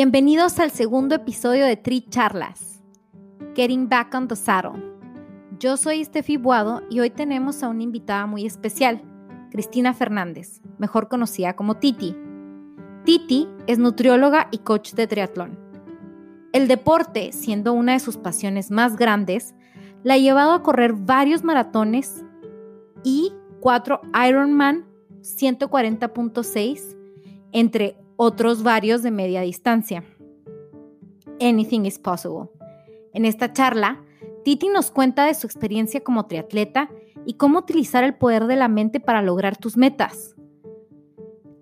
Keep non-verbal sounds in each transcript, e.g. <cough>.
Bienvenidos al segundo episodio de Tri Charlas, Getting Back on the Saddle. Yo soy Steffi Buado y hoy tenemos a una invitada muy especial, Cristina Fernández, mejor conocida como Titi. Titi es nutrióloga y coach de triatlón. El deporte, siendo una de sus pasiones más grandes, la ha llevado a correr varios maratones y cuatro Ironman 140.6 entre otros varios de media distancia. Anything is possible. En esta charla, Titi nos cuenta de su experiencia como triatleta y cómo utilizar el poder de la mente para lograr tus metas.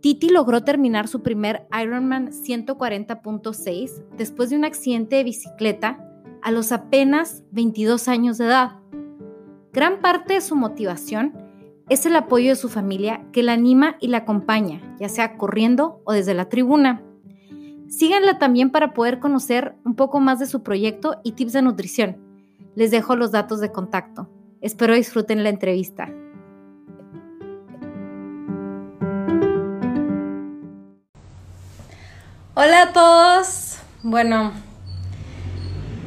Titi logró terminar su primer Ironman 140.6 después de un accidente de bicicleta a los apenas 22 años de edad. Gran parte de su motivación es el apoyo de su familia que la anima y la acompaña, ya sea corriendo o desde la tribuna. Síganla también para poder conocer un poco más de su proyecto y tips de nutrición. Les dejo los datos de contacto. Espero disfruten la entrevista. Hola a todos. Bueno,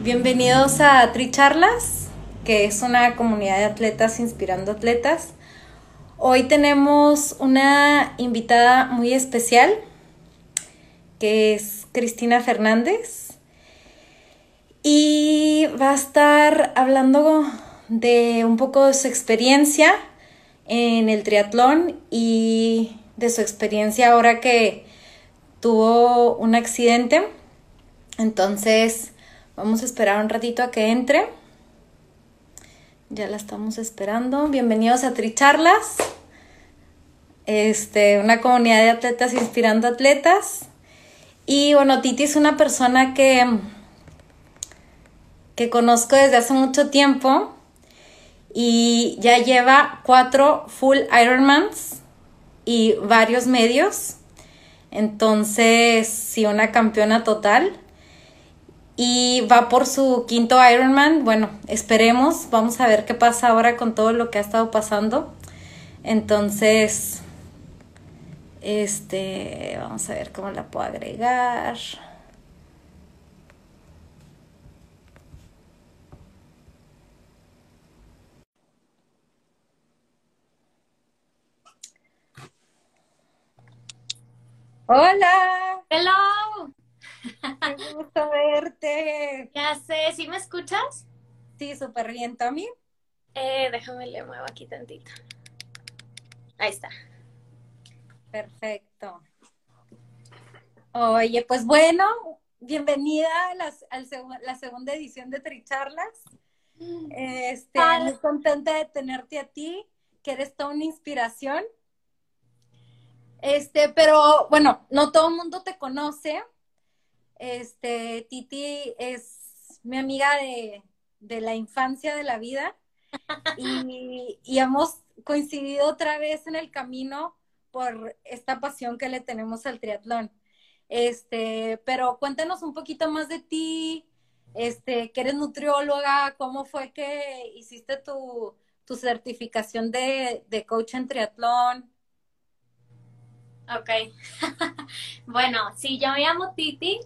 bienvenidos a Tricharlas, que es una comunidad de atletas inspirando atletas. Hoy tenemos una invitada muy especial, que es Cristina Fernández, y va a estar hablando de un poco de su experiencia en el triatlón y de su experiencia ahora que tuvo un accidente. Entonces, vamos a esperar un ratito a que entre. Ya la estamos esperando. Bienvenidos a Tricharlas. Este, una comunidad de atletas inspirando atletas. Y bueno, Titi es una persona que, que conozco desde hace mucho tiempo y ya lleva cuatro full Ironmans y varios medios. Entonces, sí, una campeona total y va por su quinto Ironman. Bueno, esperemos, vamos a ver qué pasa ahora con todo lo que ha estado pasando. Entonces, este, vamos a ver cómo la puedo agregar. Hola. Hello. Qué gusto verte. <laughs> Ya sé, ¿sí me escuchas? Sí, súper bien, Tommy. Eh, déjame le muevo aquí tantito. Ahí está. Perfecto. Oye, pues bueno, bienvenida a, la segunda edición de Tricharlas. Este, muy contenta de tenerte a ti, que eres toda una inspiración. Este, pero bueno, no todo el mundo te conoce. Este, Titi es mi amiga de, la infancia de la vida <laughs> y, y, hemos coincidido otra vez en el camino por esta pasión que le tenemos al triatlón. Este, pero cuéntanos un poquito más de ti, este, que eres nutrióloga, cómo fue que hiciste tu, tu certificación de, de coach en triatlón. Ok. <laughs> bueno, sí, yo me llamo Titi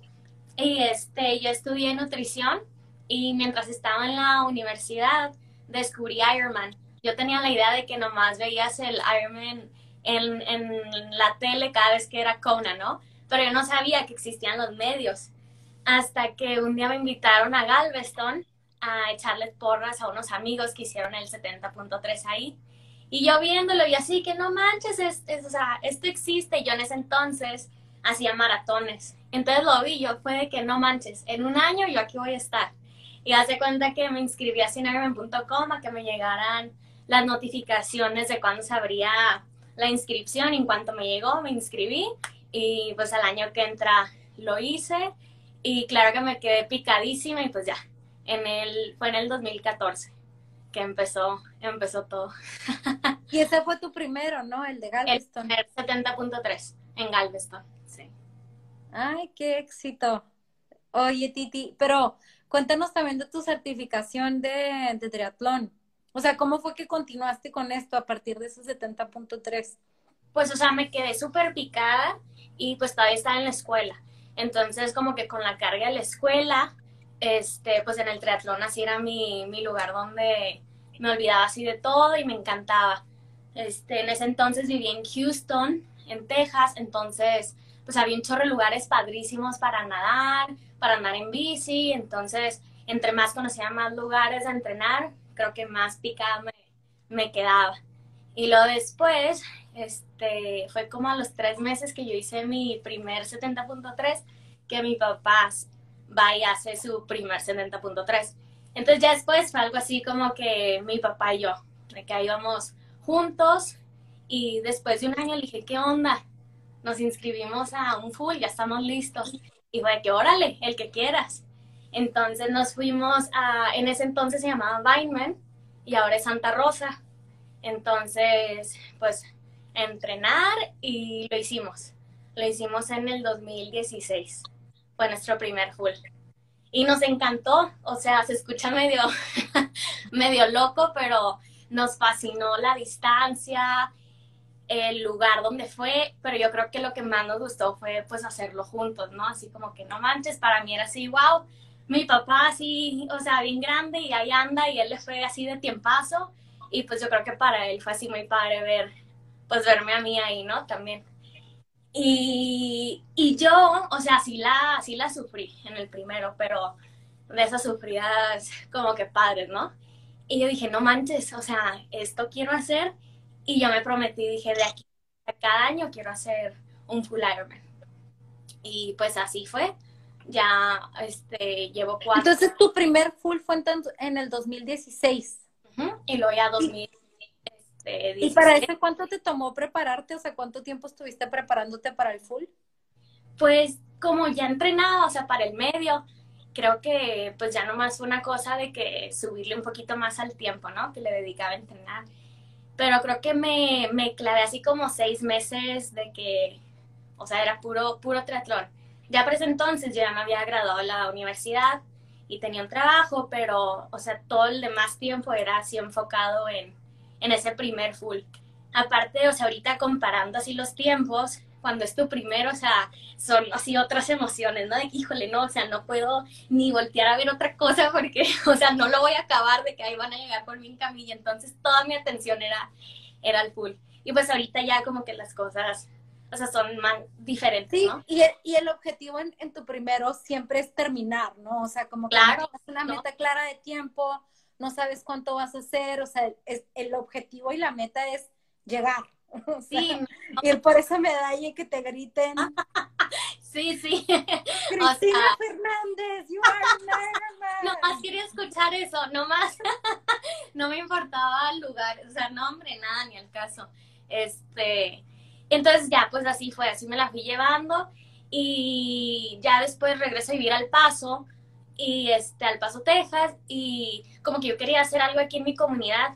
y este, yo estudié nutrición y mientras estaba en la universidad descubrí Ironman. Yo tenía la idea de que nomás veías el Ironman en, en la tele cada vez que era Kona, ¿no? Pero yo no sabía que existían los medios. Hasta que un día me invitaron a Galveston a echarles porras a unos amigos que hicieron el 70.3 ahí. Y yo viéndolo y así que no manches, es, o sea, esto existe. Yo en ese entonces hacía maratones. Entonces lo vi, yo fue de que no manches, en un año yo aquí voy a estar. Y hace cuenta que me inscribí a cinegarden.com a que me llegaran las notificaciones de cuándo se abría la inscripción. Y en cuanto me llegó, me inscribí. Y pues al año que entra lo hice. Y claro que me quedé picadísima y pues ya, en el, fue en el 2014 que empezó, empezó todo. y ese fue tu primero, ¿no? El de Galveston. El 70.3 en Galveston. Ay, qué éxito. Oye, Titi, pero cuéntanos también de tu certificación de, de triatlón. O sea, ¿cómo fue que continuaste con esto a partir de ese 70.3? Pues, o sea, me quedé súper picada y pues todavía estaba en la escuela. Entonces, como que con la carga de la escuela, este, pues en el triatlón así era mi, mi lugar donde me olvidaba así de todo y me encantaba. Este, en ese entonces vivía en Houston, en Texas, entonces pues había un chorro de lugares padrísimos para nadar, para andar en bici, entonces entre más conocía más lugares a entrenar, creo que más picada me, me quedaba. Y luego después, este, fue como a los tres meses que yo hice mi primer 70.3, que mi papá va y hace su primer 70.3. Entonces ya después fue algo así como que mi papá y yo, de que íbamos juntos y después de un año le dije, ¿qué onda? Nos inscribimos a un full, ya estamos listos. Y fue que órale, el que quieras. Entonces nos fuimos a, en ese entonces se llamaba Vineman y ahora es Santa Rosa. Entonces, pues, entrenar y lo hicimos. Lo hicimos en el 2016 fue nuestro primer full. Y nos encantó, o sea, se escucha medio, <laughs> medio loco, pero nos fascinó la distancia, el lugar donde fue, pero yo creo que lo que más nos gustó fue pues hacerlo juntos, ¿no? Así como que no manches, para mí era así, wow, mi papá así, o sea, bien grande y ahí anda y él le fue así de tiempazo y pues yo creo que para él fue así muy padre ver, pues verme a mí ahí, ¿no? También. Y, y, yo, o sea, sí la, sí la sufrí en el primero, pero de esas sufridas como que padres, ¿no? Y yo dije, no manches, o sea, esto quiero hacer. Y yo me prometí, dije, de aquí a cada año quiero hacer un full Ironman. Y pues así fue. Ya este, llevo cuatro. Entonces tu primer full fue en, el 2016. Y luego ya 2000. Este, ¿Y para ese cuánto te tomó prepararte? O sea, ¿cuánto tiempo estuviste preparándote para el full? Pues como ya entrenado, o sea, para el medio, creo que pues ya nomás fue una cosa de que subirle un poquito más al tiempo, ¿no? Que le dedicaba a entrenar. Pero creo que me, me clavé así como seis meses de que, o sea, era puro, puro triatlón. Ya para ese entonces ya me había graduado de la universidad y tenía un trabajo, pero, o sea, todo el demás tiempo era así enfocado en, en ese primer full. Aparte, o sea, ahorita comparando así los tiempos, cuando es tu primero, o sea, son así otras emociones, ¿no? De que, híjole, no, o sea, no puedo ni voltear a ver otra cosa porque, <laughs> o sea, no lo voy a acabar de que ahí van a llegar por mí en camilla. Entonces, toda mi atención era, era el full. Y pues ahorita ya como que las cosas, o sea, son más diferentes, sí, ¿no? Y el, y el objetivo en, en, tu primero siempre es terminar, ¿no? O sea, como que claro, es una meta clara de tiempo, no sabes cuánto vas a hacer, o sea, es, el objetivo y la meta es llegar. <laughs> sí. Y por esa medalla que te griten. <laughs> sí, sí. <laughs> Cristina Fernández, you are No más quería escuchar eso, no más. no me importaba el lugar, o sea, no, hombre, nada, ni el caso. Este, entonces ya, pues así fue, así me la fui llevando y ya después regreso a vivir al paso y este, al Paso, Texas, y como que yo quería hacer algo aquí en mi comunidad.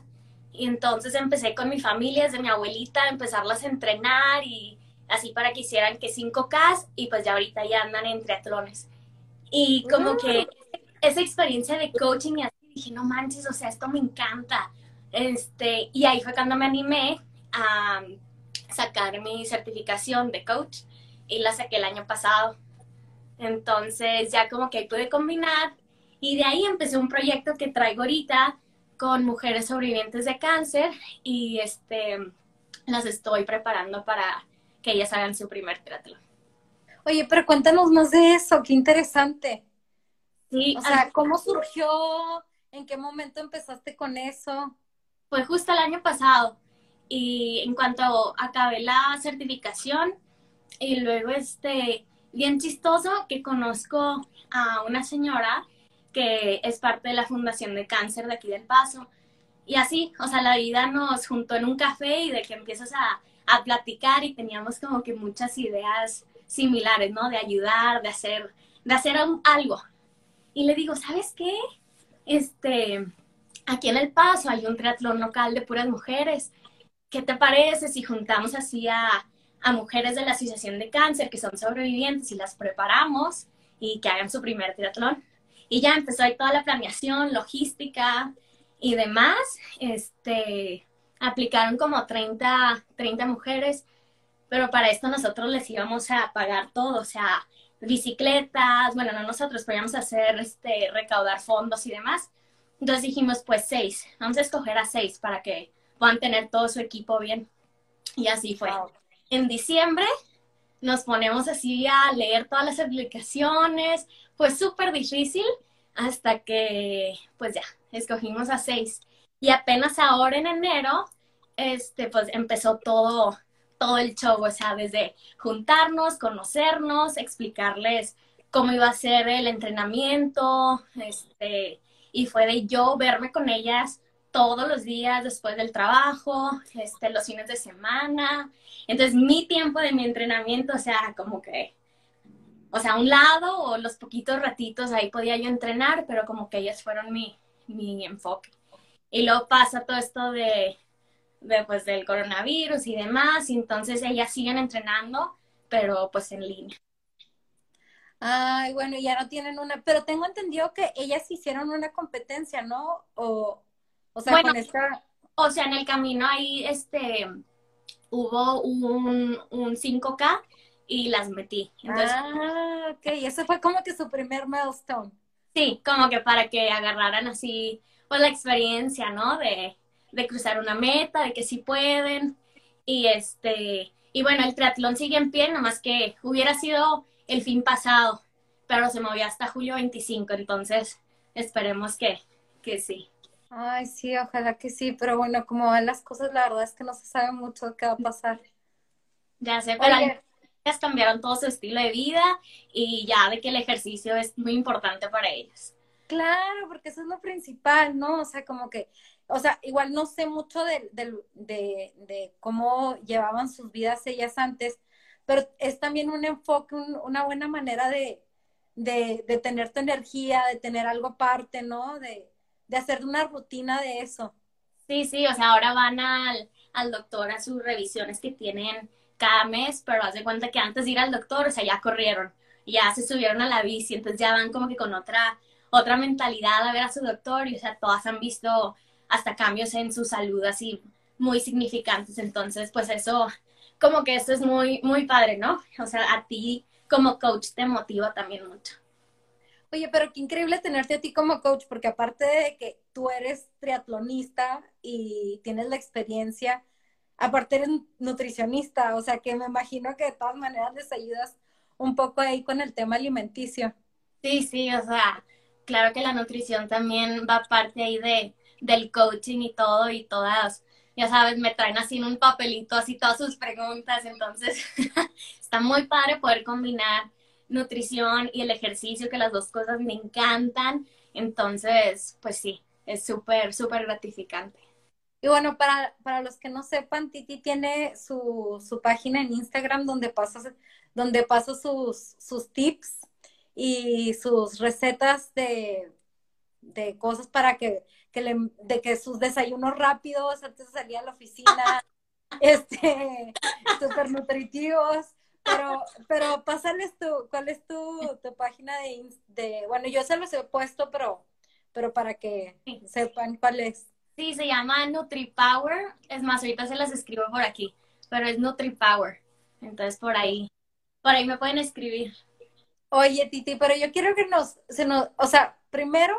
Y entonces empecé con mi familia, desde mi abuelita, a empezarlas a entrenar y así para que hicieran que 5K y pues ya ahorita ya andan en triatlones. Y como que esa experiencia de coaching y así dije, no manches, o sea, esto me encanta. Este, y ahí fue cuando me animé a sacar mi certificación de coach y la saqué el año pasado. Entonces ya como que ahí pude combinar y de ahí empecé un proyecto que traigo ahorita con mujeres sobrevivientes de cáncer y este las estoy preparando para que ellas hagan su primer triatlón. Oye, pero cuéntanos más de eso, qué interesante. Sí, o sea, ¿cómo surgió ¿En qué momento empezaste con eso? Fue justo el año pasado. Y en cuanto acabé la certificación, y luego este, bien chistoso que conozco a una señora que es parte de la Fundación de Cáncer de aquí del Paso. Y así, o sea, la vida nos juntó en un café y de que empiezas a, a platicar y teníamos como que muchas ideas similares, ¿no? De ayudar, de hacer, de hacer algo. Y le digo, ¿sabes qué? Este, aquí en El Paso hay un triatlón local de puras mujeres. ¿Qué te parece si juntamos así a, a mujeres de la Asociación de Cáncer que son sobrevivientes y las preparamos y que hagan su primer triatlón? Y ya empezó ahí toda la planeación, logística y demás. Este, aplicaron como 30, 30 mujeres, pero para esto nosotros les íbamos a pagar todo, o sea, bicicletas, bueno, no nosotros, pero íbamos a hacer, este, recaudar fondos y demás. Entonces dijimos, pues seis, vamos a escoger a seis para que puedan tener todo su equipo bien. Y así fue. En diciembre nos ponemos así a leer todas las aplicaciones, fue súper difícil hasta que, pues ya, escogimos a seis. Y apenas ahora en enero, este, pues empezó todo, todo el show, o sea, desde juntarnos, conocernos, explicarles cómo iba a ser el entrenamiento, este, y fue de yo verme con ellas todos los días después del trabajo, este, los fines de semana. Entonces, mi tiempo de mi entrenamiento, o sea, como que o sea, a un lado o los poquitos ratitos ahí podía yo entrenar, pero como que ellas fueron mi, mi enfoque. Y luego pasa todo esto de, de, pues, del coronavirus y demás, y entonces ellas siguen entrenando, pero pues en línea. Ay, bueno, ya no tienen una, pero tengo entendido que ellas hicieron una competencia, ¿no? O, o sea, con esta... O sea, en el camino ahí, este, hubo un, un 5K y las metí. Entonces, ah, ok, eso fue como que su primer milestone. Sí, como que para que agarraran así, pues la experiencia, ¿no? De, de cruzar una meta, de que sí pueden. Y este, y bueno, el triatlón sigue en pie, nomás que hubiera sido el fin pasado, pero se movió hasta julio 25, entonces esperemos que, que sí. Ay, sí, ojalá que sí, pero bueno, como van las cosas, la verdad es que no se sabe mucho qué va a pasar. Ya sé, pero cambiaron todo su estilo de vida y ya de que el ejercicio es muy importante para ellas. Claro, porque eso es lo principal, ¿no? O sea, como que, o sea, igual no sé mucho de, de, cómo llevaban sus vidas ellas antes, pero es también un enfoque, una buena manera de, de, tener tu energía, de tener algo aparte, ¿no? De, de hacer una rutina de eso. Sí, sí, o sea, ahora van al, al doctor a sus revisiones que tienen cada mes, pero haz de cuenta que antes de ir al doctor, o sea, ya corrieron, ya se subieron a la bici, entonces ya van como que con otra, otra mentalidad a ver a su doctor y, o sea, todas han visto hasta cambios en su salud así muy significantes, entonces, pues eso, como que eso es muy, muy padre, ¿no? O sea, a ti como coach te motiva también mucho. Oye, pero qué increíble tenerte a ti como coach, porque aparte de que tú eres triatlonista y tienes la experiencia, aparte eres nutricionista, o sea que me imagino que de todas maneras les ayudas un poco ahí con el tema alimenticio. Sí, sí, o sea, claro que la nutrición también va parte ahí de, del coaching y todo, y todas, ya sabes, me traen así en un papelito, así todas sus preguntas, entonces <laughs> está muy padre poder combinar nutrición y el ejercicio, que las dos cosas me encantan, entonces, pues sí, es súper, súper gratificante. Y bueno, para, para los que no sepan, Titi tiene su, su página en Instagram donde pasa, donde pasa sus, sus tips y sus recetas de, de cosas para que, que le, de que sus desayunos rápidos antes de salir a la oficina, <laughs> este, <laughs> súper nutritivos. Pero, pero pásales tu, ¿cuál es tu, tu página de, de, bueno, yo se los he puesto, pero, pero para que sepan cuál es. Sí, se llama NutriPower. Es más, ahorita se las escribo por aquí, pero es NutriPower. Entonces por ahí, por ahí me pueden escribir. Oye, Titi, pero yo quiero que nos, se nos, o sea, primero,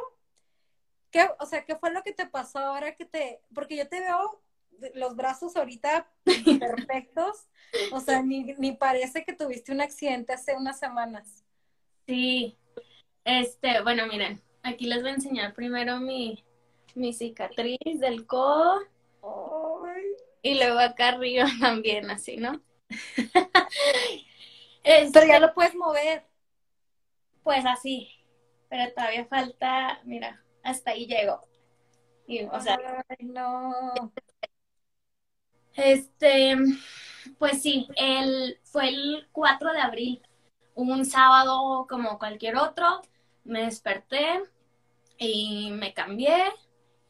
¿qué, o sea, qué fue lo que te pasó ahora que te, porque yo te veo los brazos ahorita perfectos, o sea, ni, ni parece que tuviste un accidente hace unas semanas. Sí, este, bueno, miren, aquí les voy a enseñar primero mi, mi cicatriz del codo. Y luego acá arriba <laughs> también, así, ¿no? <laughs> Pero ya lo puedes mover. Pues así. Pero todavía falta, mira, hasta ahí llego. Y, o sea, no. Este, pues sí, el, fue el 4 de abril, un sábado como cualquier otro, me desperté y me cambié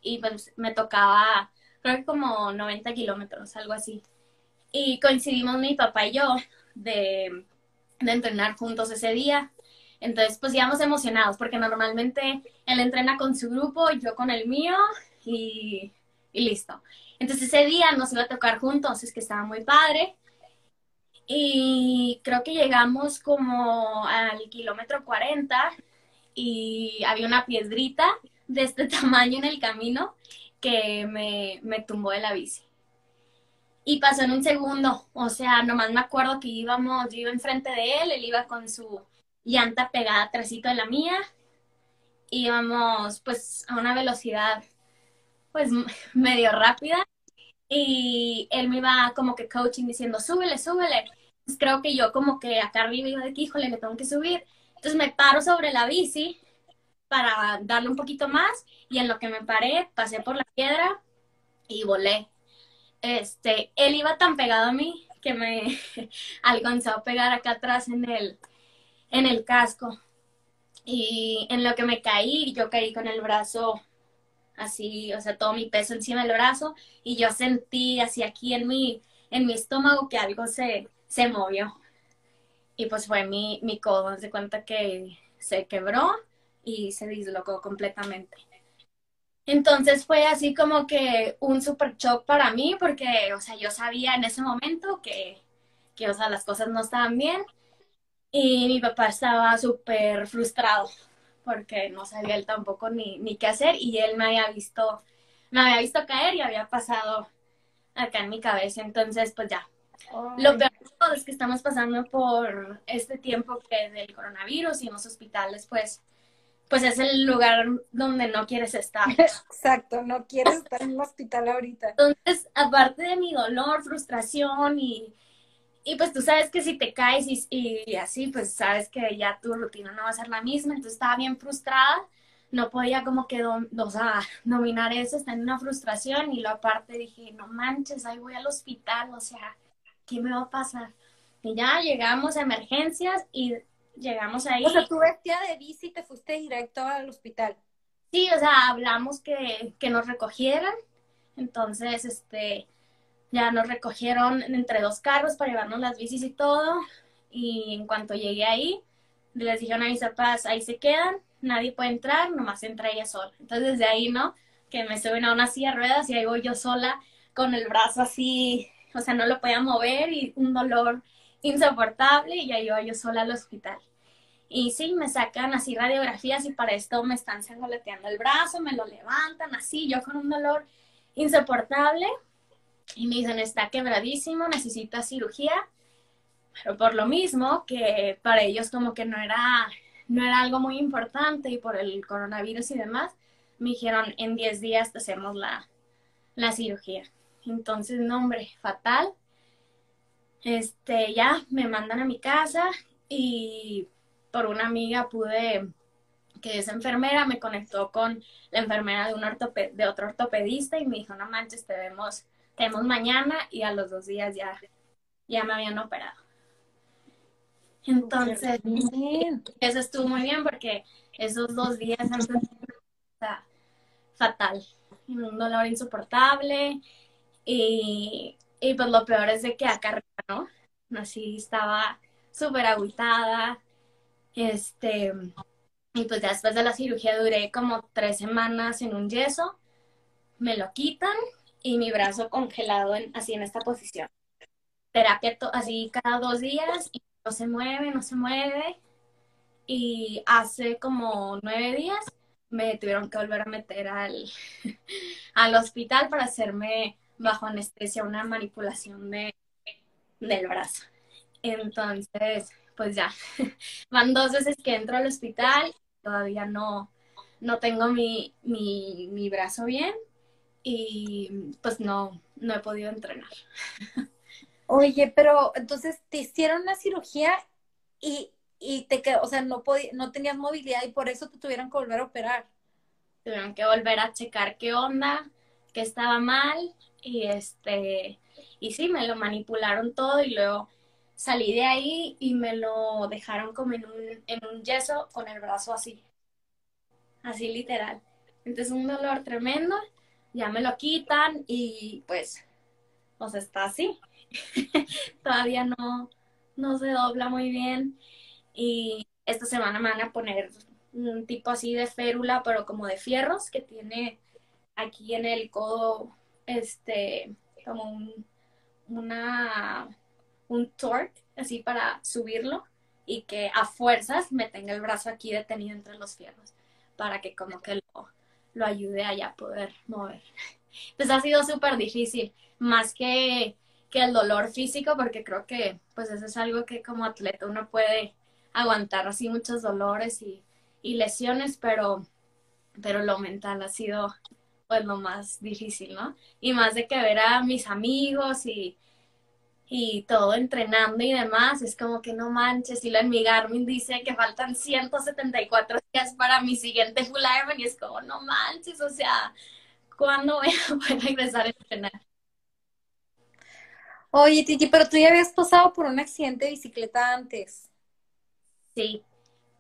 y pues me tocaba, creo que como 90 kilómetros, algo así. Y coincidimos mi papá y yo de, de entrenar juntos ese día. Entonces, pues íbamos emocionados porque normalmente él entrena con su grupo, yo con el mío y, y listo. Entonces ese día nos iba a tocar juntos, es que estaba muy padre. Y creo que llegamos como al kilómetro 40 y había una piedrita de este <laughs> tamaño en el camino que me, me tumbó de la bici. Y pasó en un segundo, o sea, nomás me acuerdo que íbamos, yo iba enfrente de él, él iba con su llanta pegada atrásito de la mía, íbamos pues a una velocidad pues <laughs> medio rápida y él me iba como que coaching diciendo, súbele, súbele. Pues creo que yo como que acá arriba iba de que, híjole, me tengo que subir. Entonces me paro sobre la bici para darle un poquito más y en lo que me paré pasé por la piedra y volé. Este, él iba tan pegado a mí que me <laughs> alcanzó a pegar acá atrás en el, en el casco. Y en lo que me caí, yo caí con el brazo así, o sea, todo mi peso encima del brazo y yo sentí así aquí en mi, en mi estómago que algo se, se movió. Y pues fue mi, mi codo, de cuenta que se quebró y se dislocó completamente. Entonces fue así como que un super shock para mí porque, o sea, yo sabía en ese momento que, que o sea, las cosas no estaban bien y mi papá estaba súper frustrado porque no sabía él tampoco ni, ni qué hacer y él me había visto, me había visto caer y había pasado acá en mi cabeza. Entonces, pues ya. Lo peor de todo es que estamos pasando por este tiempo que del coronavirus y en los hospitales, pues, pues es el lugar donde no quieres estar. <laughs> Exacto, no quieres estar en un hospital ahorita. Entonces, aparte de mi dolor, frustración y, y pues tú sabes que si te caes y, así, pues sabes que ya tu rutina no va a ser la misma, entonces estaba bien frustrada, no podía como que, o sea, dominar eso, está en una frustración y lo aparte dije, no manches, ahí voy al hospital, o sea, ¿qué me va a pasar? Y ya llegamos a emergencias y llegamos ahí. O sea, tú vestida de bici y te fuiste directo al hospital. Sí, o sea, hablamos que, que nos recogieran, entonces, este, ya nos recogieron entre dos carros para llevarnos las bicis y todo. Y en cuanto llegué ahí, les dijeron a mis papás, ahí se quedan, nadie puede entrar, nomás entra ella sola. Entonces desde ahí, ¿no? Que me suben a una silla de ruedas y ahí voy yo sola con el brazo así, o sea, no lo podía mover y un dolor insoportable y ahí iba yo sola al hospital. Y sí, me sacan así radiografías y para esto me están sangoleteando el brazo, me lo levantan así, yo con un dolor insoportable y me dicen, está quebradísimo, necesita cirugía, pero por lo mismo que para ellos como que no era, no era algo muy importante y por el coronavirus y demás, me dijeron, en 10 días te hacemos la, la cirugía. Entonces, nombre fatal. Este, ya me mandan a mi casa y por una amiga pude, que es enfermera, me conectó con la enfermera de, un de otro ortopedista y me dijo, no manches, te vemos tenemos mañana y a los dos días ya, ya me habían operado. Entonces, eso estuvo muy bien porque esos dos días han sido fatal, un dolor insoportable y, y, pues lo peor es de que acá ¿no? Así estaba súper aguitada, este, y pues después de la cirugía duré como tres semanas en un yeso, me lo quitan y mi brazo congelado en, así en esta posición. Terapia así cada dos días y no se mueve, no se mueve. Y hace como nueve días me tuvieron que volver a meter al, <laughs> al hospital para hacerme bajo anestesia una manipulación de, del brazo. Entonces, pues ya, <laughs> van dos veces que entro al hospital, todavía no, no tengo mi, mi, mi brazo bien y pues no, no he podido entrenar. Oye, pero entonces te hicieron una cirugía y, y te quedó, o sea, no podía, no tenías movilidad y por eso te tuvieron que volver a operar. Tuvieron que volver a checar qué onda, qué estaba mal y este, y sí, me lo manipularon todo y luego salí de ahí y me lo dejaron como en un, en un yeso con el brazo así, así literal. Entonces un dolor tremendo, ya me lo quitan y pues, pues está así. <laughs> Todavía no, no se dobla muy bien y esta semana me van a poner un tipo así de férula, pero como de fierros que tiene aquí en el codo, este, como un, una, un torque así para subirlo y que a fuerzas me tenga el brazo aquí detenido entre los fierros para que como que lo, lo ayude a ya poder mover. <laughs> Pues ha sido súper difícil, más que, que el dolor físico, porque creo que pues eso es algo que como atleta uno puede aguantar así muchos dolores y, y lesiones, pero, pero lo mental ha sido pues lo más difícil, ¿no? Y más de que ver a mis amigos y, y todo entrenando y demás, es como que no manches, y lo en mi Garmin dice que faltan 174 días para mi siguiente full Ironman y es como no manches, o sea, ¿cuándo voy a <laughs> poder regresar a entrenar? Oye, Titi, pero tú ya habías pasado por un accidente de bicicleta antes. Sí,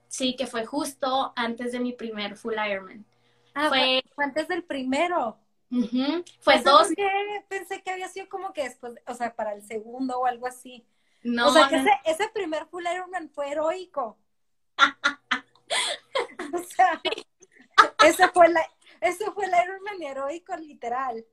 sí, que fue justo antes de mi primer full Ironman. Ah, fue, antes del primero. Fue dos. Pensé que había sido como que después, o sea, para el segundo o algo así. No. O sea, que ese, ese primer full Ironman fue heroico. <laughs> o sea, ese fue la, ese fue el Ironman heroico, literal.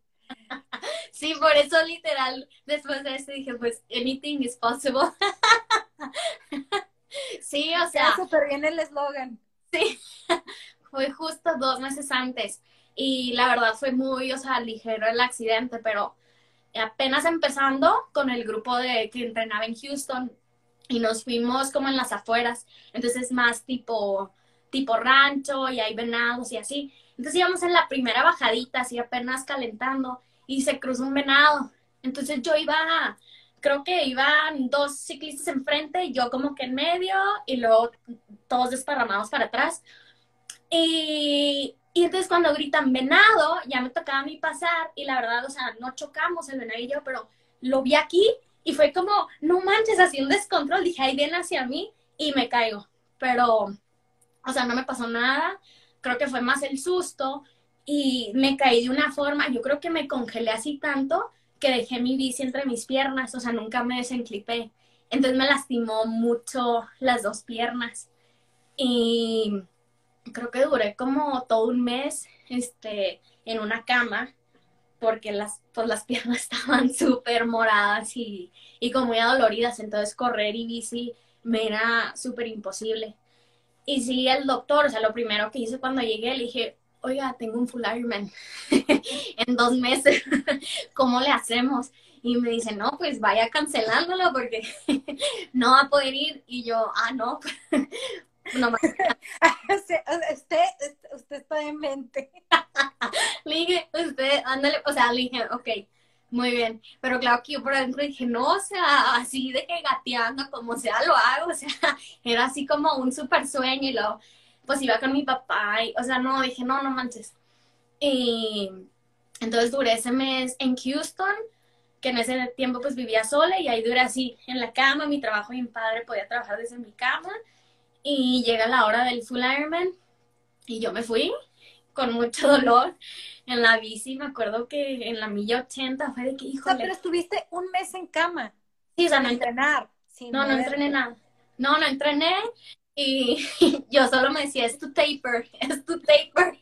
Sí, por eso literal, después de eso dije, pues, anything is possible. <laughs> sí, o sea. súper bien el eslogan. Sí, <laughs> fue justo dos meses antes y la verdad fue muy, o sea, ligero el accidente, pero apenas empezando con el grupo de que entrenaba en Houston y nos fuimos como en las afueras, entonces más tipo tipo rancho y hay venados y así. Entonces íbamos en la primera bajadita, así apenas calentando y se cruzó un venado. Entonces yo iba, creo que iban dos ciclistas enfrente yo como que en medio y luego todos desparramados para atrás. Y, y entonces cuando gritan venado, ya me tocaba a mí pasar y la verdad, o sea, no chocamos el yo, pero lo vi aquí y fue como, no manches, así un descontrol. Dije, ahí viene hacia mí y me caigo. Pero, o sea, no me pasó nada. Creo que fue más el susto y me caí de una forma, yo creo que me congelé así tanto que dejé mi bici entre mis piernas, o sea, nunca me desenclipé. Entonces me lastimó mucho las dos piernas. Y creo que duré como todo un mes este, en una cama porque las, pues, las <laughs> piernas estaban súper moradas y, y como muy adoloridas, entonces correr y bici me era súper imposible. Y sí, el doctor, o sea, lo primero que hice cuando llegué, le dije, oiga, tengo un full Ironman <laughs> en dos meses, <laughs> ¿cómo le hacemos? Y me dice, no, pues vaya cancelándolo porque no va a poder ir. Y yo, ah, no, no <laughs> usted, usted, usted está en mente. <laughs> le dije, usted, ándale, o sea, le dije, ok, muy bien. Pero claro que yo por adentro dije, no, o sea, así de que gateando, como sea, lo hago. O sea, <laughs> era así como un super sueño y luego, pues iba con mi papá. Y, o sea, no, dije, no, no manches. Y entonces duré ese mes en Houston, que en ese tiempo pues vivía sola y ahí duré así en la cama. Mi trabajo mi padre podía trabajar desde mi cama. Y llega la hora del full Ironman y yo me fui con mucho <laughs> dolor en la bici. Me acuerdo que en la milla 80 fue de que, hijo. pero estuviste un mes en cama. Sí, o sea, no entrenar. no, no entrené nada. No, no entrené y <laughs> yo solo me decía, es tu taper, <laughs> es tu taper.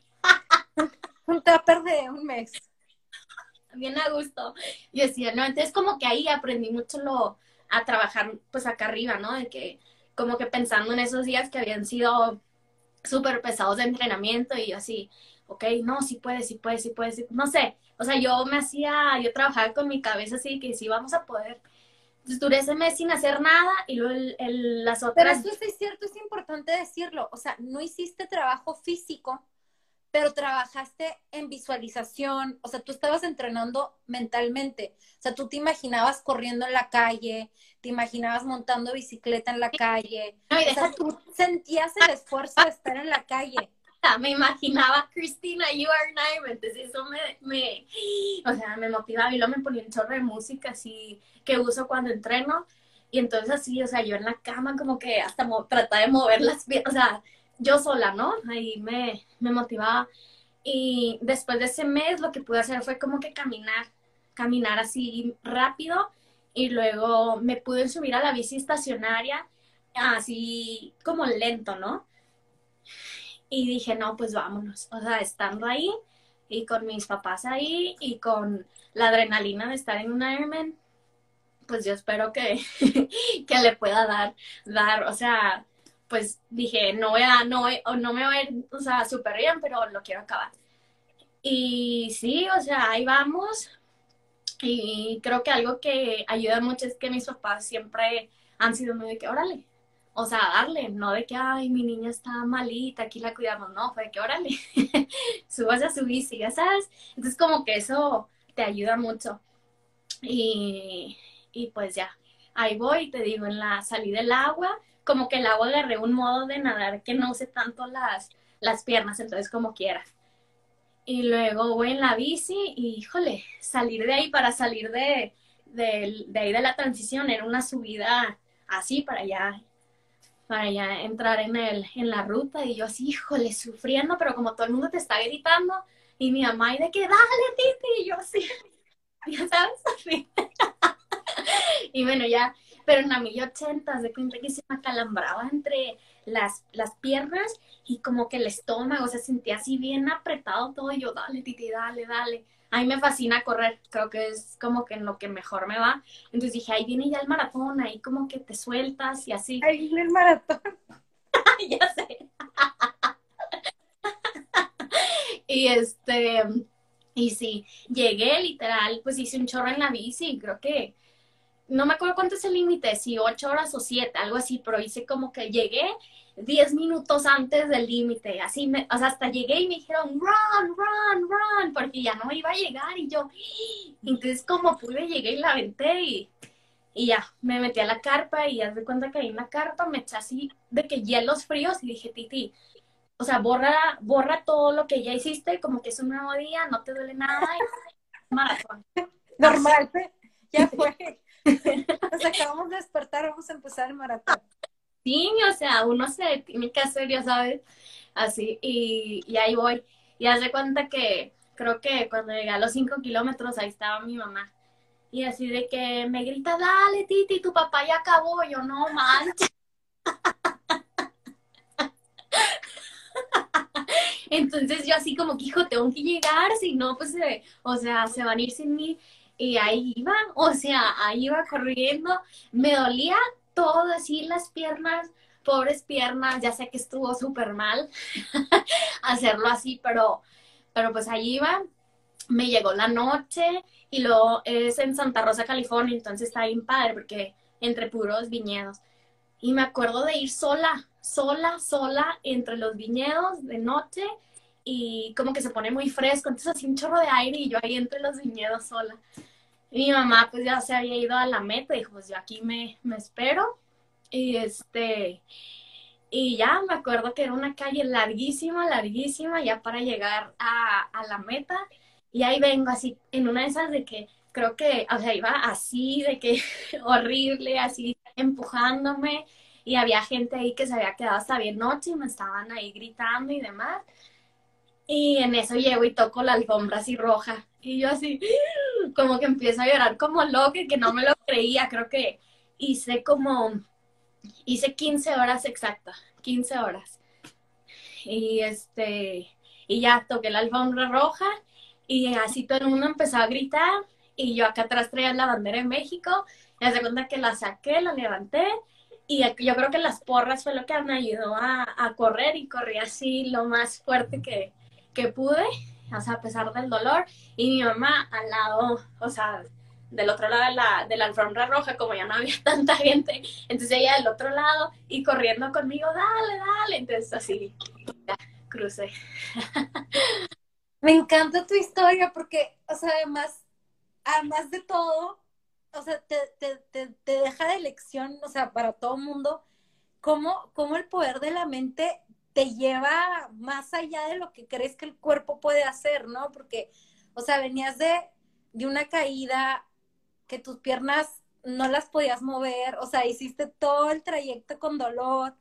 un taper de un mes. Bien a gusto. Yo decía, no, entonces como que ahí aprendí mucho lo, a trabajar pues acá arriba, ¿no? De que como que pensando en esos días que habían sido súper pesados de entrenamiento y yo así, ok, no, sí puedes, sí puedes, sí puedes, no sé, o sea, yo me hacía, yo trabajaba con mi cabeza así que sí vamos a poder. Entonces duré ese mes sin hacer nada y luego el, las otras... Pero esto es cierto, es importante decirlo, o sea, no hiciste trabajo físico pero trabajaste en visualización, o sea, tú estabas entrenando mentalmente, o sea, tú te imaginabas corriendo en la calle, te imaginabas montando bicicleta en la calle, o sea, tú sentías el esfuerzo de estar en la calle. Me imaginaba, Cristina, you are nine, entonces eso me, me, o sea, me motivaba y luego me ponía un chorro de música así que uso cuando entreno, y entonces así, o sea, yo en la cama como que hasta trataba de mover las piernas, o sea, yo sola, ¿no? Ahí me, me motivaba. Y después de ese mes lo que pude hacer fue como que caminar, caminar así rápido y luego me pude subir a la bici estacionaria así como lento, ¿no? Y dije, no, pues vámonos. O sea, estando ahí y con mis papás ahí y con la adrenalina de estar en un Ironman, pues yo espero que, <laughs> que le pueda dar, dar, o sea, pues dije, no voy a, no, no me voy a ir, o sea, súper bien, pero lo quiero acabar. Y sí, o sea, ahí vamos. Y creo que algo que ayuda mucho es que mis papás siempre han sido muy de que, órale, o sea, darle, no de que, ay, mi niña está malita, aquí la cuidamos, no, fue de que, órale, <laughs> subas a su bici, ya sabes. Entonces, como que eso te ayuda mucho. Y, y pues ya, ahí voy, te digo, en la salida del agua, como que el agua agarré un modo de nadar que no use tanto las, las piernas, entonces como quiera. Y luego voy en la bici y, híjole, salir de ahí para salir de, de, de ahí de la transición era una subida así para allá, para ya entrar en, el, en la ruta y yo así, híjole, sufriendo, pero como todo el mundo te está gritando y mi mamá y de que, dale, Titi, y yo así, <laughs> ya sabes, <laughs> y bueno, ya pero en la 1080 de cuenta que se me acalambraba entre las, las piernas y como que el estómago se sentía así bien apretado todo y yo, dale, titi, dale, dale. A mí me fascina correr, creo que es como que en lo que mejor me va. Entonces dije, ahí viene ya el maratón, ahí como que te sueltas y así. Ahí viene el maratón. <laughs> ya sé. <laughs> y este, y sí, llegué literal, pues hice un chorro en la bici, creo que no me acuerdo cuánto es el límite, si ocho horas o siete, algo así, pero hice como que llegué diez minutos antes del límite, así, me, o sea, hasta llegué y me dijeron, run, run, run, porque ya no iba a llegar y yo, <gasps> entonces como pude, llegué y la aventé y, y ya, me metí a la carpa y ya de cuenta que ahí en la carpa me eché así de que hielos fríos y dije, Titi, o sea, borra, borra todo lo que ya hiciste, como que es un nuevo día, no te duele nada, y <laughs> maratón. Normal, <laughs> ya fue. Nos acabamos de despertar, vamos a empezar el maratón. Sí, o sea, uno se tiene que hacer, ya sabes, así, y, y ahí voy. Y hace cuenta que creo que cuando llegué a los cinco kilómetros, ahí estaba mi mamá. Y así de que me grita, dale, Titi, tu papá ya acabó. Yo, no manches. <laughs> Entonces yo así como que, hijo, tengo que llegar, si no, pues, o sea, se van a ir sin mí y ahí iba, o sea, ahí iba corriendo, me dolía todo así las piernas, pobres piernas, ya sé que estuvo súper mal <laughs> hacerlo así, pero, pero pues ahí iba, me llegó la noche y luego es en Santa Rosa, California, entonces está bien padre porque entre puros viñedos. Y me acuerdo de ir sola, sola, sola entre los viñedos de noche y como que se pone muy fresco, entonces así un chorro de aire y yo ahí entre los viñedos sola. Y mi mamá pues ya se había ido a la meta, dijo, pues yo aquí me, me espero. Y este, y ya me acuerdo que era una calle larguísima, larguísima, ya para llegar a, a la meta. Y ahí vengo así, en una de esas de que creo que, o sea, iba así, de que <laughs> horrible, así empujándome. Y había gente ahí que se había quedado hasta bien noche y me estaban ahí gritando y demás. Y en eso llego y toco la alfombra así roja. Y yo así, <gasps> como que empiezo a llorar como loca, que no me lo creía. Creo que hice como, hice 15 horas exactas, 15 horas. Y este, y ya toqué la alfombra roja y así todo el mundo empezó a gritar y yo acá atrás traía la bandera de México. Y hace cuenta que la saqué, la levanté y yo creo que las porras fue lo que me ayudó a, a correr y corrí así lo más fuerte que, que pude, o sea, a pesar del dolor, y mi mamá al lado, o sea, del otro lado de la, de la alfombra roja, como ya no había <laughs> tanta gente, entonces ella del otro lado y corriendo conmigo, dale, dale, entonces así, crucé. Me encanta tu historia porque, o sea, además, además de todo, o sea, te, te, te, te deja de lección, o sea, para todo mundo, cómo, cómo el poder de la mente te lleva más allá de lo que crees que el cuerpo puede hacer, ¿no? Porque, o sea, venías de, de una caída que tus piernas no las podías mover, o sea, hiciste todo el trayecto con dolor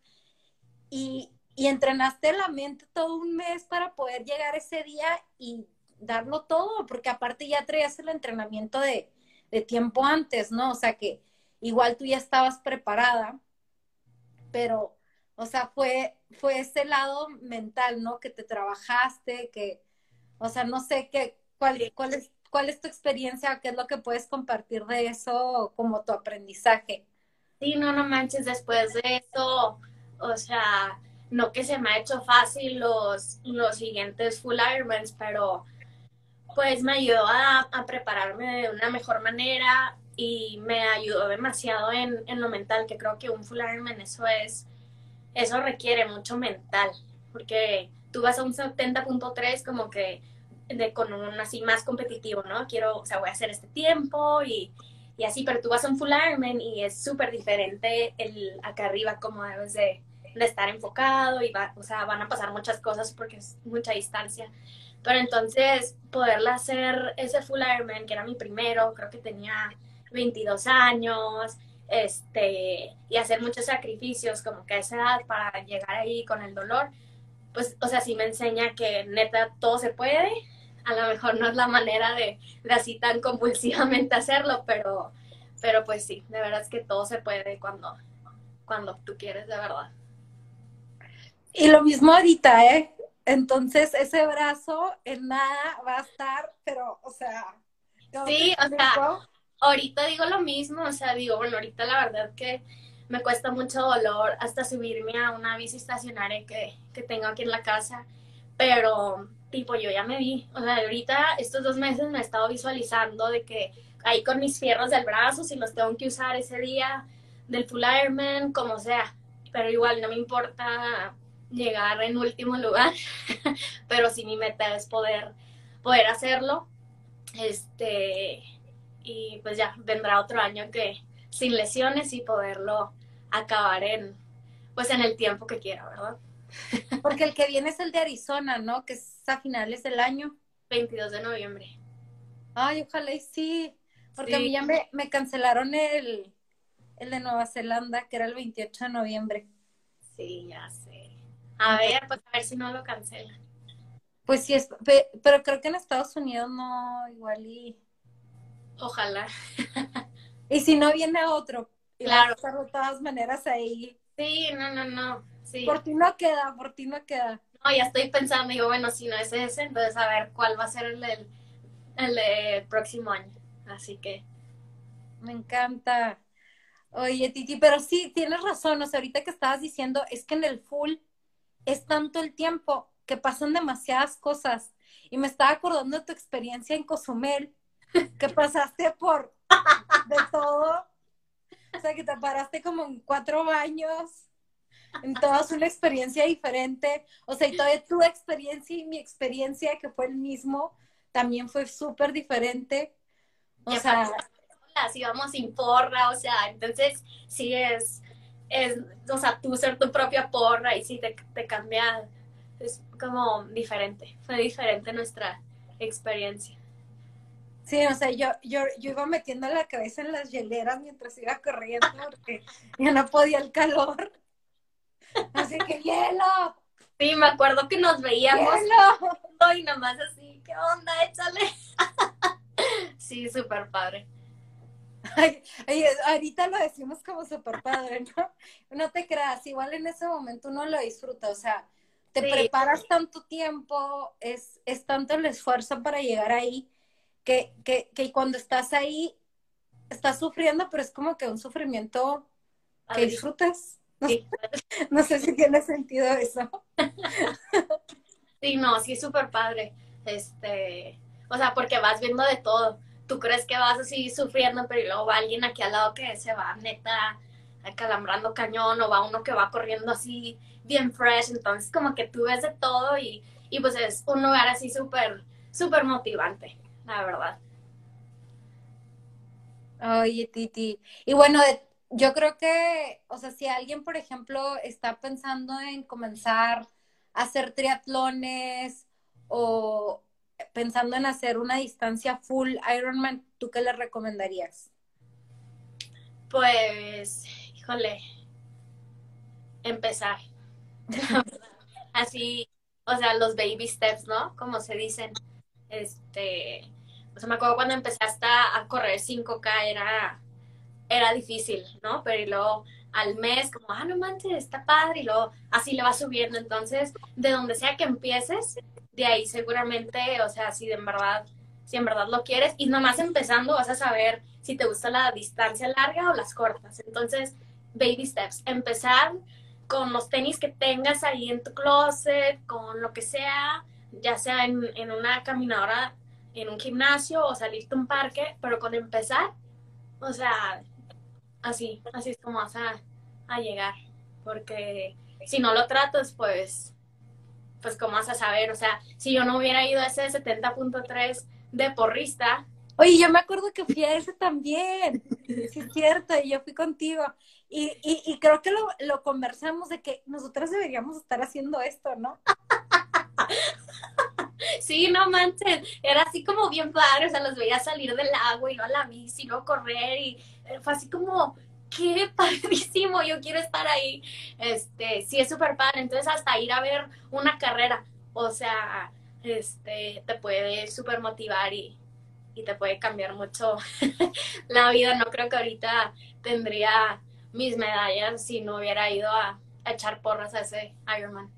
y, y entrenaste la mente todo un mes para poder llegar ese día y darlo todo, porque aparte ya traías el entrenamiento de, de tiempo antes, ¿no? O sea que igual tú ya estabas preparada, pero o sea, fue, fue ese lado mental, ¿no? Que te trabajaste, que, o sea, no sé qué, cuál, cuál, es, cuál es tu experiencia, qué es lo que puedes compartir de eso como tu aprendizaje. Sí, no, no manches, después de eso, o sea, no que se me ha hecho fácil los, los siguientes full Ironmans, pero pues me ayudó a, a, prepararme de una mejor manera y me ayudó demasiado en, en lo mental, que creo que un full Ironman eso es eso requiere mucho mental, porque tú vas a un 70.3 como que de, con un así más competitivo, ¿no? Quiero, o sea, voy a hacer este tiempo y, y así, pero tú vas a un full Ironman y es súper diferente el acá arriba como de, de estar enfocado y va, o sea, van a pasar muchas cosas porque es mucha distancia. Pero entonces, poderla hacer ese full Ironman, que era mi primero, creo que tenía 22 años, este, y hacer muchos sacrificios como que a esa edad para llegar ahí con el dolor, pues, o sea, sí me enseña que neta todo se puede, a lo mejor no es la manera de, de así tan compulsivamente hacerlo, pero, pero pues sí, de verdad es que todo se puede cuando, cuando tú quieres, de verdad. Y lo mismo ahorita, ¿eh? Entonces ese brazo en nada va a estar, pero, o sea... Sí, o sea, ahorita digo lo mismo, o sea, digo, bueno, ahorita la verdad que me cuesta mucho dolor hasta subirme a una bici estacionaria que, que tengo aquí en la casa, pero tipo yo ya me vi, o sea, ahorita estos dos meses me he estado visualizando de que ahí con mis fierros del brazo, si los tengo que usar ese día, del full Ironman, como sea, pero igual no me importa llegar en último lugar, <laughs> pero sí mi meta es poder, poder hacerlo, este, y pues ya vendrá otro año que sin lesiones y poderlo acabar en pues en el tiempo que quiera, ¿verdad? <laughs> Porque el que viene es el de Arizona, ¿no? Que es a finales del año. 22 de noviembre. Ay, ojalá y sí. Porque a mí ya me, me, cancelaron el, el de Nueva Zelanda, que era el 28 de noviembre. Sí, ya sé. A ver, pues a ver si no lo cancelan. Pues sí, es, pero creo que en Estados Unidos no, igual y Ojalá. y si no viene otro, claro. de todas maneras ahí. Sí, no, no, no. Sí. Por ti no queda, por ti no queda. No, ya estoy pensando, digo, bueno, si no es ese, entonces a ver cuál va a ser el, el, el, próximo año. Así que. Me encanta. Oye, Titi, pero sí, tienes razón. O sea, ahorita que estabas diciendo, es que en el full es tanto el tiempo que pasan demasiadas cosas. Y me estaba acordando de tu experiencia en Cozumel, que pasaste por de todo. O sea, que te paraste como en cuatro baños. En todas una experiencia diferente. O sea, y toda tu experiencia y mi experiencia, que fue el mismo, también fue súper diferente. O sea, las íbamos sin porra, o sea, entonces sí es, es, o sea, tú ser tu propia porra y sí te, te cambia, es como diferente, fue diferente nuestra experiencia. Sí, o sea, yo, yo, yo iba metiendo la cabeza en las hieleras mientras iba corriendo porque <laughs> ya no podía el calor. Así que hielo. Sí, me acuerdo que nos veíamos. ¡Hielo! Y nomás así, ¿qué onda? Échale. <laughs> sí, súper padre. Ay, ahorita lo decimos como súper padre, ¿no? No te creas, igual en ese momento uno lo disfruta, o sea, te preparas tanto tiempo, es, es tanto el esfuerzo para llegar ahí que, que, que cuando estás ahí, estás sufriendo, pero es como que un sufrimiento que disfrutas. No, sé si tiene sentido eso. <laughs> Sí, no, sí es súper padre. Este, o sea, porque vas viendo de todo. Tú crees que vas así sufriendo, pero luego va alguien aquí al lado que se va neta acalambrando cañón o va uno que va corriendo así bien fresh, entonces como que tú ves de todo y, y pues es un lugar así súper, súper motivante, la verdad. Oye, Titi. Y bueno, yo creo que, o sea, si alguien, por ejemplo, está pensando en comenzar a hacer triatlones o pensando en hacer una distancia full Ironman, ¿tú qué le recomendarías? Pues, híjole, empezar. <laughs> Así, o sea, los baby steps, ¿no? Como se dicen. Este, o sea, me acuerdo cuando empezaste a correr 5K era, era difícil, ¿no? Pero y luego al mes, como, ah, no manches, está padre, y luego así le va subiendo. Entonces, de donde sea que empieces, de ahí seguramente, o sea, si en verdad, si en verdad lo quieres, y nomás empezando vas a saber si te gusta la distancia larga o las cortas. Entonces, baby steps, empezar con los tenis que tengas ahí en tu closet, con lo que sea, ya sea en, en una caminadora en un gimnasio o salirte a un parque, pero con empezar, o sea, así, así es como vas a, llegar, porque si no lo tratas, pues, pues cómo vas a saber, o sea, si yo no hubiera ido a ese 70.3 de porrista. Oye, yo me acuerdo que fui a ese también, sí es cierto, y yo fui contigo. Y, y, y creo que lo, lo conversamos de que nosotras deberíamos estar haciendo esto, ¿no? <laughs> Sí, no manches, era así como bien padre, o sea, los veía salir del agua y no a la bici, no correr y eh, fue así como, qué <laughs> padrísimo, yo quiero estar ahí. Este, sí es súper padre, entonces hasta ir a ver una carrera, o sea, este, te puede súper motivar y, y te puede cambiar mucho <laughs> la vida. No creo que ahorita tendría mis medallas si no hubiera ido a, a echar porras a ese Ironman.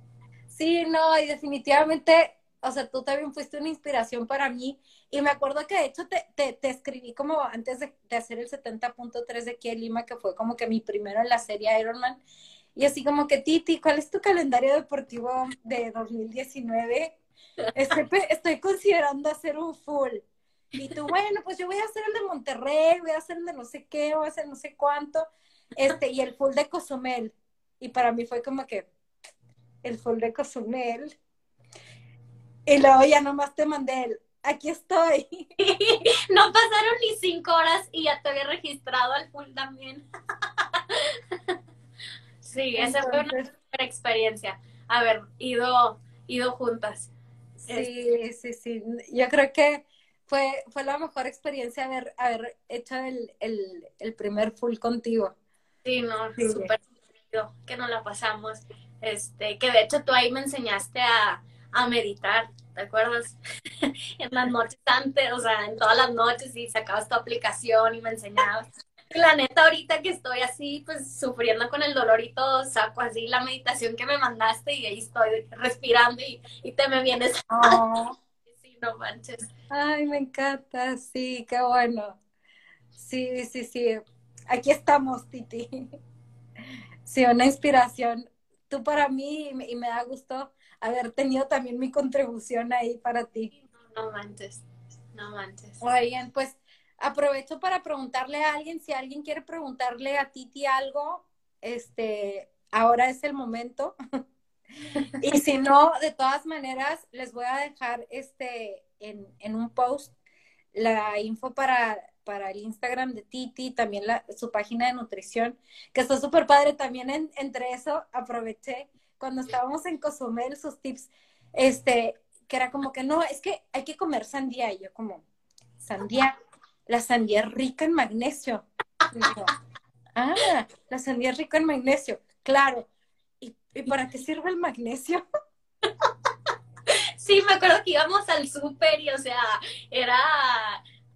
Sí, no, y definitivamente o sea, tú también fuiste una inspiración para mí. Y me acuerdo que de hecho te, te, escribí como antes de, hacer el 70.3 de aquí en Lima, que fue como que mi primero en la serie Ironman. Y así como que, Titi, ¿cuál es tu calendario deportivo de 2019? Estoy, estoy considerando hacer un full. Y tú, bueno, pues yo voy a hacer el de Monterrey, voy a hacer el de no sé qué, voy a hacer no sé cuánto, este, y el full de Cozumel. Y para mí fue como que el full de Cozumel, y luego ya nomás te mandé el, aquí estoy. <laughs> no pasaron ni cinco horas y ya te había registrado al full también. <laughs> sí, esa fue una super experiencia. Haber ido, ido juntas. Sí, sí, sí. Yo creo que fue, fue la mejor experiencia haber, haber hecho el, el, el primer full contigo. Sí, no, súper que nos la pasamos. Este, que de hecho tú ahí me enseñaste a, a meditar, ¿te acuerdas? <laughs> en las noches antes, o sea, en todas las noches y sacabas tu aplicación y me enseñabas. La neta, ahorita que estoy así, pues sufriendo con el dolor y todo, saco así la meditación que me mandaste y ahí estoy respirando y, y te me vienes. <laughs> Oh. sí, no manches. Ay, me encanta, sí, qué bueno. Sí, sí, sí. Aquí estamos, Titi. <laughs> Sí, una inspiración. Tú para mí y me da gusto haber tenido también mi contribución ahí para ti. No manches, no manches. Oigan, pues aprovecho para preguntarle a alguien, si alguien quiere preguntarle a Titi algo, este, ahora es el momento. <laughs> y si no, de todas maneras, les voy a dejar este en, en un post la info para, para el Instagram de Titi, también la, su página de nutrición, que está súper padre. También entre eso aproveché cuando estábamos en Cozumel, sus tips, este, que era como que no, es que hay que comer sandía. Y yo como, sandía, la sandía es rica en magnesio. ah, la sandía es rica en magnesio, claro. ¿Y, ¿Y para qué sirve el magnesio? <laughs> Sí, me acuerdo que íbamos al súper y, o sea, era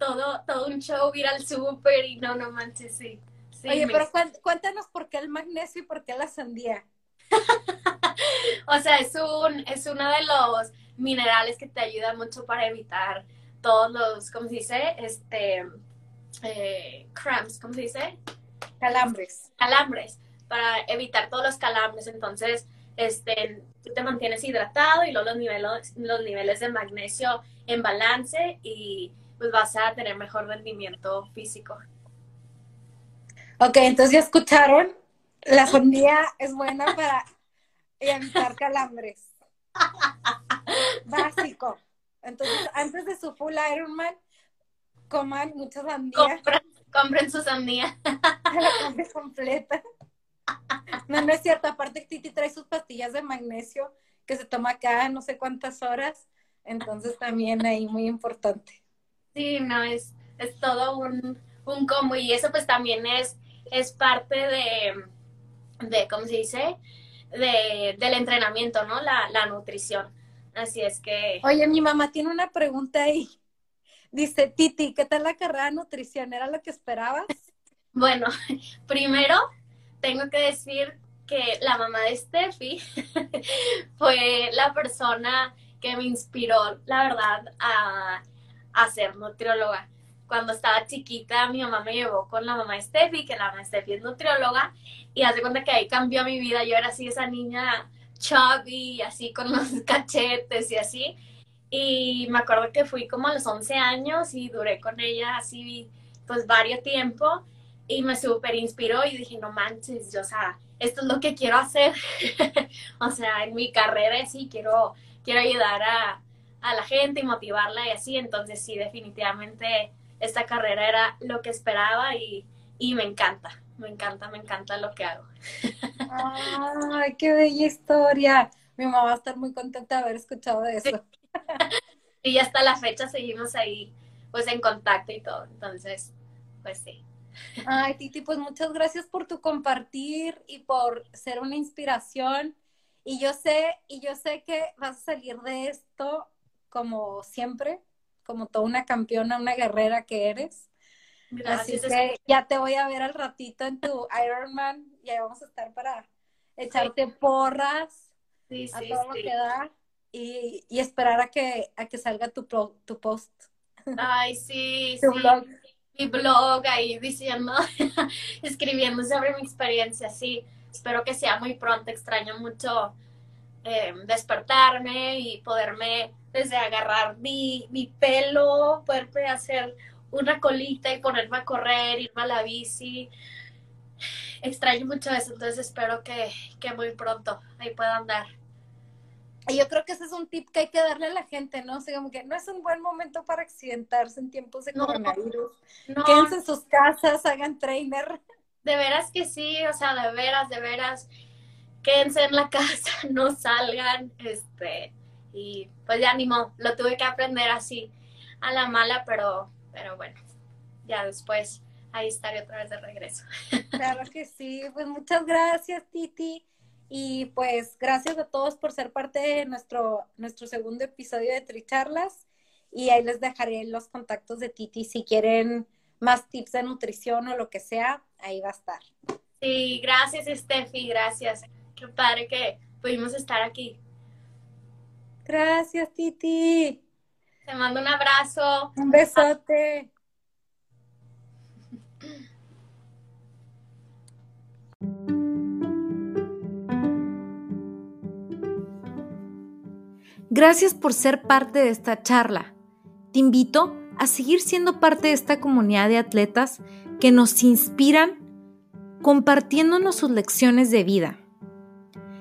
todo, todo un show ir al súper y no, no manches, sí. Oye, pero cuéntanos por qué el magnesio y por qué la sandía. <laughs> o sea, es, un, es uno de los minerales que te ayuda mucho para evitar todos los, ¿cómo se dice? Este, eh, cramps, ¿cómo se dice? Calambres. Calambres, para evitar todos los calambres. Entonces, este, tú te mantienes hidratado y luego los niveles, los niveles de magnesio en balance y pues vas a tener mejor rendimiento físico. Ok, entonces ya escucharon, La sandía es buena para evitar calambres. Básico. Entonces, antes de su full Ironman, coman mucha sandía. Compren, su sandía. <laughs> La compren completa. No, no es cierto. Aparte, Titi trae sus pastillas de magnesio que se toma cada no sé cuántas horas. Entonces, también ahí muy importante. Sí, no, es, es todo un, un combo. Y eso, pues también es, es parte de, de ¿cómo se dice? De, del entrenamiento, ¿no? La, la nutrición. Así es que. Oye, mi mamá tiene una pregunta ahí. Dice, Titi, ¿qué tal la carrera de nutrición? ¿Era lo que esperabas? Bueno, <laughs> primero tengo que decir que la mamá de Steffi <laughs> fue la persona que me inspiró, la verdad, a, a ser nutrióloga. Cuando estaba chiquita, mi mamá me llevó con la mamá Steffi, que la mamá Steffi es nutrióloga, y hace cuenta que ahí cambió mi vida. Yo era así esa niña chubby, así con <laughs> los cachetes y así. Y me acuerdo que fui como a los 11 años y duré con ella así pues varios tiempo y me súper inspiró y dije, no manches, yo, o sea, esto es lo que quiero hacer. <laughs> o sea, en mi carrera sí quiero, quiero ayudar a, a la gente y motivarla y así. Entonces sí, definitivamente esta carrera era lo que esperaba y, y me encanta, me encanta, me encanta lo que hago. Ay, qué bella historia. Mi mamá va a estar muy contenta de haber escuchado de eso. <laughs> y hasta la fecha seguimos ahí, pues en contacto y todo. Entonces, pues sí. Ay, Titi, pues muchas gracias por tu compartir y por ser una inspiración. Y yo sé, y yo sé que vas a salir de esto como siempre, como toda una campeona, una guerrera que eres. Gracias. Así que ya te voy a ver al ratito en tu Ironman y ahí vamos a estar para echarte porras a todo lo que da y, esperar a que, a que salga tu, tu post. Ay, sí, tu Blog. Mi blog ahí diciendo, <laughs> escribiendo sobre mi experiencia, sí. Espero que sea muy pronto. Extraño mucho eh, despertarme y poderme desde agarrar mi, mi pelo, poderme hacer una colita y ponerme a correr, irme a la bici. Extraño mucho eso, entonces espero que, muy pronto ahí pueda andar. Y yo creo que ese es un tip que hay que darle a la gente, ¿no? O sea, como que no es un buen momento para accidentarse en tiempos de coronavirus. Quédense en sus casas, hagan trainer. De veras que sí, o sea, de veras, de veras, quédense en la casa, <laughs> no salgan, este, y pues ya ni modo, lo tuve que aprender así a la mala, pero pero bueno, ya después ahí estaré otra vez de regreso. <laughs> Claro que sí, pues muchas gracias Titi y pues gracias a todos por ser parte de nuestro, nuestro segundo episodio de Tricharlas y ahí les dejaré los contactos de Titi si quieren más tips de nutrición o lo que sea, ahí va a estar. Sí, gracias Steffi, gracias. Qué padre que pudimos estar aquí. Gracias Titi. Te mando un abrazo. Un besote. Gracias por ser parte de esta charla. Te invito a seguir siendo parte de esta comunidad de atletas que nos inspiran compartiéndonos sus lecciones de vida,